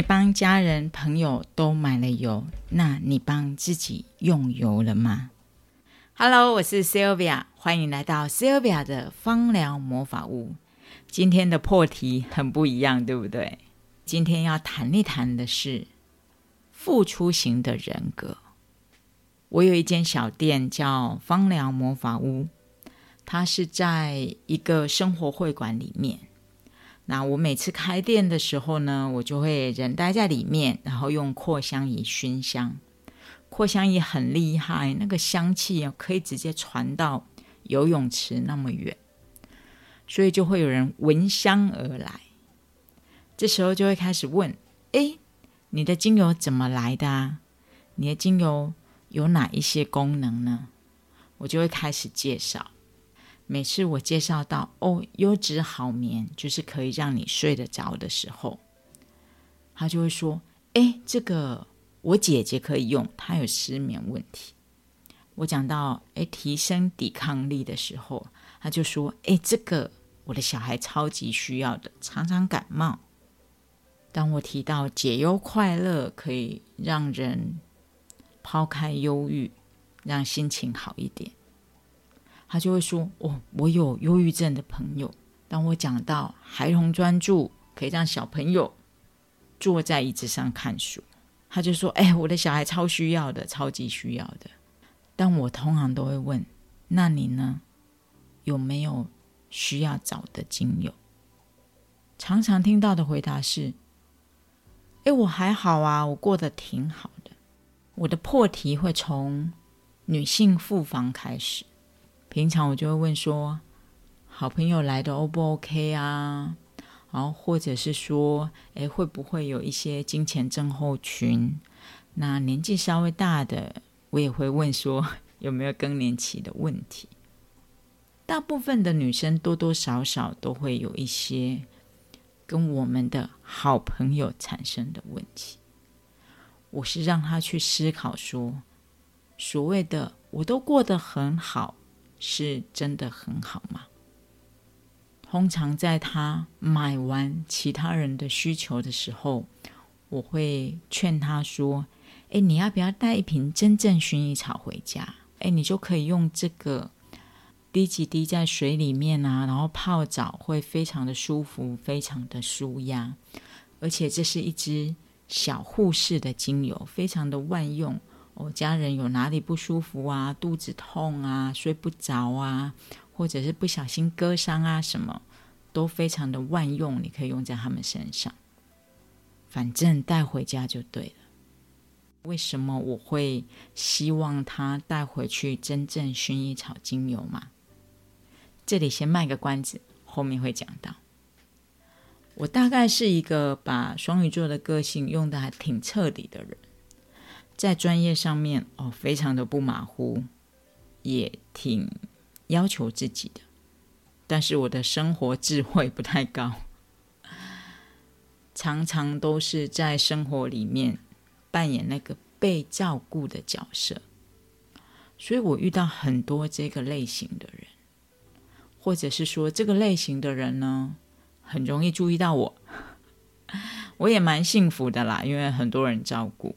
你帮家人朋友都买了油，那你帮自己用油了吗？Hello，我是 Sylvia，欢迎来到 Sylvia 的芳疗魔法屋。今天的破题很不一样，对不对？今天要谈一谈的是付出型的人格。我有一间小店叫芳疗魔法屋，它是在一个生活会馆里面。那我每次开店的时候呢，我就会人待在里面，然后用扩香仪熏香。扩香仪很厉害，那个香气可以直接传到游泳池那么远，所以就会有人闻香而来。这时候就会开始问：哎，你的精油怎么来的啊？你的精油有哪一些功能呢？我就会开始介绍。每次我介绍到哦，优质好眠就是可以让你睡得着的时候，他就会说：“哎，这个我姐姐可以用，她有失眠问题。”我讲到哎，提升抵抗力的时候，他就说：“哎，这个我的小孩超级需要的，常常感冒。”当我提到解忧快乐可以让人抛开忧郁，让心情好一点。他就会说：“哦，我有忧郁症的朋友。当我讲到孩童专注可以让小朋友坐在椅子上看书，他就说：‘哎，我的小孩超需要的，超级需要的。’但我通常都会问：‘那你呢？有没有需要找的精油？’常常听到的回答是：‘哎，我还好啊，我过得挺好的。’我的破题会从女性复方开始。”平常我就会问说，好朋友来的 O 不 OK 啊？然后或者是说，诶，会不会有一些金钱症候群？那年纪稍微大的，我也会问说，有没有更年期的问题？大部分的女生多多少少都会有一些跟我们的好朋友产生的问题。我是让她去思考说，所谓的我都过得很好。是真的很好吗？通常在他买完其他人的需求的时候，我会劝他说：“哎，你要不要带一瓶真正薰衣草回家？哎，你就可以用这个滴几滴在水里面啊，然后泡澡会非常的舒服，非常的舒压，而且这是一支小护士的精油，非常的万用。”我家人有哪里不舒服啊？肚子痛啊？睡不着啊？或者是不小心割伤啊？什么都非常的万用，你可以用在他们身上。反正带回家就对了。为什么我会希望他带回去真正薰衣草精油吗？这里先卖个关子，后面会讲到。我大概是一个把双鱼座的个性用的还挺彻底的人。在专业上面哦，非常的不马虎，也挺要求自己的。但是我的生活智慧不太高，常常都是在生活里面扮演那个被照顾的角色。所以我遇到很多这个类型的人，或者是说这个类型的人呢，很容易注意到我。我也蛮幸福的啦，因为很多人照顾。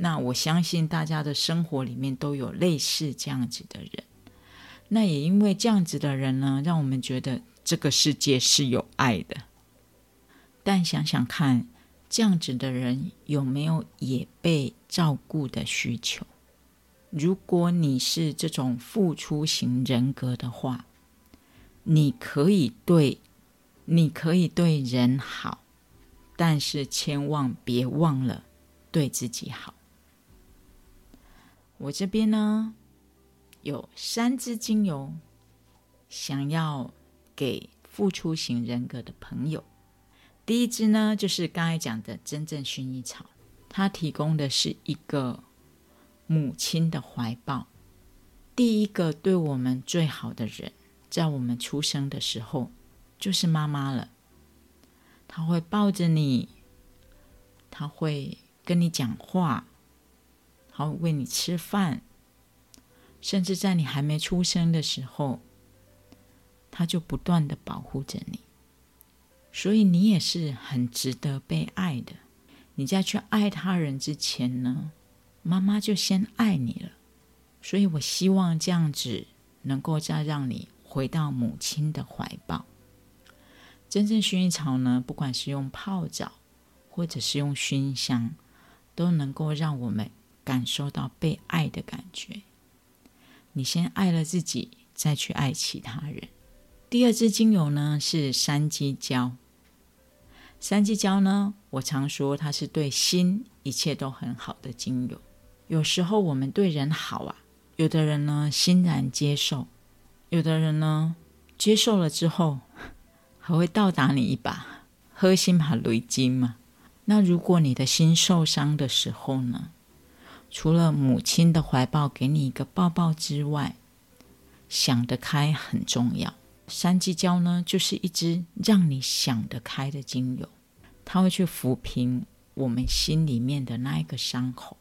那我相信大家的生活里面都有类似这样子的人，那也因为这样子的人呢，让我们觉得这个世界是有爱的。但想想看，这样子的人有没有也被照顾的需求？如果你是这种付出型人格的话，你可以对，你可以对人好，但是千万别忘了对自己好。我这边呢有三支精油，想要给付出型人格的朋友。第一支呢，就是刚才讲的真正薰衣草，它提供的是一个母亲的怀抱。第一个对我们最好的人，在我们出生的时候就是妈妈了。她会抱着你，她会跟你讲话。好，喂你吃饭，甚至在你还没出生的时候，他就不断的保护着你，所以你也是很值得被爱的。你在去爱他人之前呢，妈妈就先爱你了。所以我希望这样子能够再让你回到母亲的怀抱。真正薰衣草呢，不管是用泡澡，或者是用熏香，都能够让我们感受到被爱的感觉。你先爱了自己，再去爱其他人。第二支精油呢是山鸡椒。山鸡椒呢，我常说它是对心一切都很好的精油。有时候我们对人好啊，有的人呢欣然接受，有的人呢接受了之后。还会倒打你一把，喝心怕雷金嘛？那如果你的心受伤的时候呢？除了母亲的怀抱给你一个抱抱之外，想得开很重要。山鸡椒呢，就是一支让你想得开的精油，它会去抚平我们心里面的那一个伤口，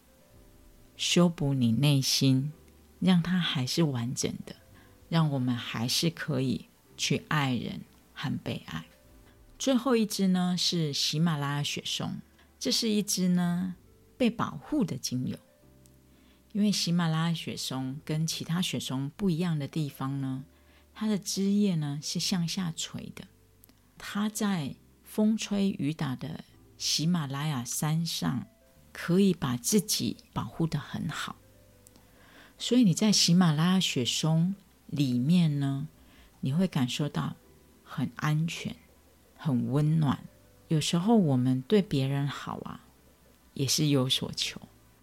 修补你内心，让它还是完整的，让我们还是可以去爱人。和被爱。最后一支呢是喜马拉雅雪松，这是一支呢被保护的精油。因为喜马拉雅雪松跟其他雪松不一样的地方呢，它的枝叶呢是向下垂的。它在风吹雨打的喜马拉雅山上，可以把自己保护的很好。所以你在喜马拉雅雪松里面呢，你会感受到。很安全，很温暖。有时候我们对别人好啊，也是有所求。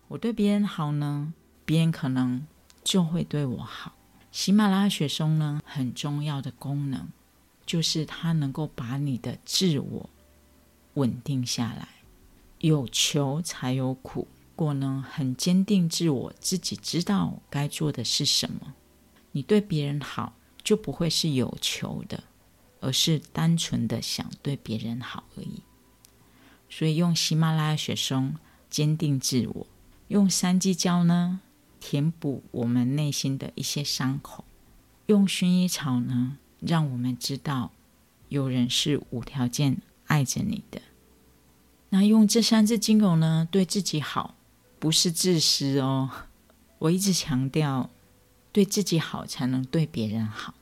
我对别人好呢，别人可能就会对我好。喜马拉雅雪松呢，很重要的功能就是它能够把你的自我稳定下来。有求才有苦，过呢很坚定自我，自己知道该做的是什么。你对别人好，就不会是有求的。而是单纯的想对别人好而已，所以用喜马拉雅雪松坚定自我，用山鸡椒呢填补我们内心的一些伤口，用薰衣草呢让我们知道有人是无条件爱着你的。那用这三支精油呢对自己好，不是自私哦。我一直强调，对自己好才能对别人好。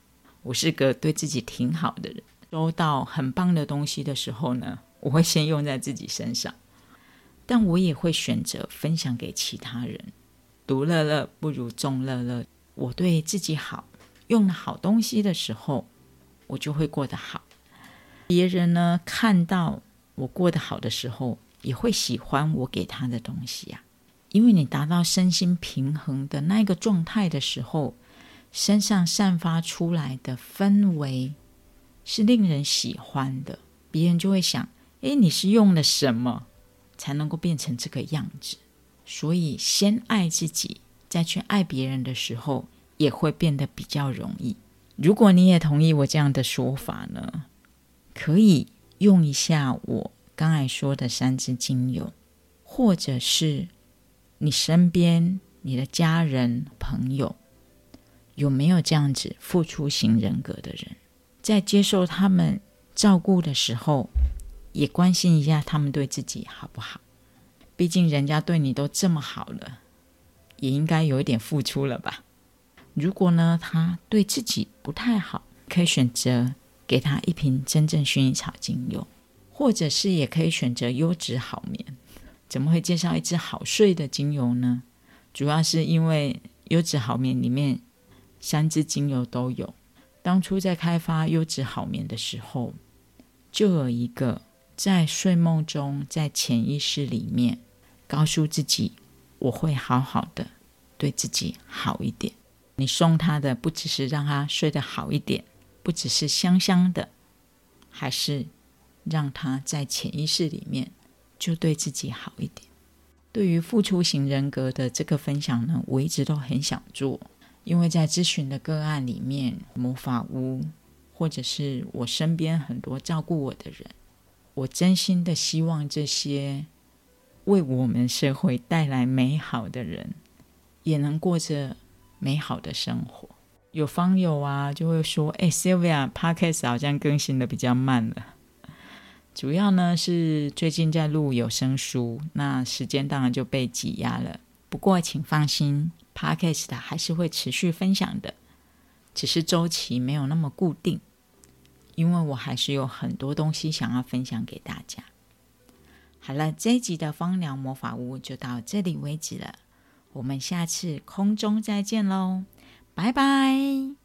我是个对自己挺好的人，收到很棒的东西的时候呢，我会先用在自己身上，但我也会选择分享给其他人。独乐乐不如众乐乐。我对自己好，用了好东西的时候，我就会过得好。别人呢，看到我过得好的时候，也会喜欢我给他的东西呀。因为你达到身心平衡的那个状态的时候。身上散发出来的氛围是令人喜欢的，别人就会想：诶，你是用了什么才能够变成这个样子？所以，先爱自己，再去爱别人的时候，也会变得比较容易。如果你也同意我这样的说法呢，可以用一下我刚才说的三支精油，或者是你身边你的家人朋友。有没有这样子付出型人格的人，在接受他们照顾的时候，也关心一下他们对自己好不好？毕竟人家对你都这么好了，也应该有一点付出了吧？如果呢，他对自己不太好，可以选择给他一瓶真正薰衣草精油，或者是也可以选择优质好眠。怎么会介绍一支好睡的精油呢？主要是因为优质好眠里面。三支精油都有。当初在开发优质好眠的时候，就有一个在睡梦中，在潜意识里面告诉自己：“我会好好的，对自己好一点。”你送他的不只是让他睡得好一点，不只是香香的，还是让他在潜意识里面就对自己好一点。对于付出型人格的这个分享呢，我一直都很想做。因为在咨询的个案里面，魔法屋，或者是我身边很多照顾我的人，我真心的希望这些为我们社会带来美好的人，也能过着美好的生活。有方友啊，就会说：“哎，Sylvia，Podcast 好像更新的比较慢了。”主要呢是最近在录有声书，那时间当然就被挤压了。不过请放心，Podcast 还是会持续分享的，只是周期没有那么固定，因为我还是有很多东西想要分享给大家。好了，这一集的芳疗魔法屋就到这里为止了，我们下次空中再见喽，拜拜。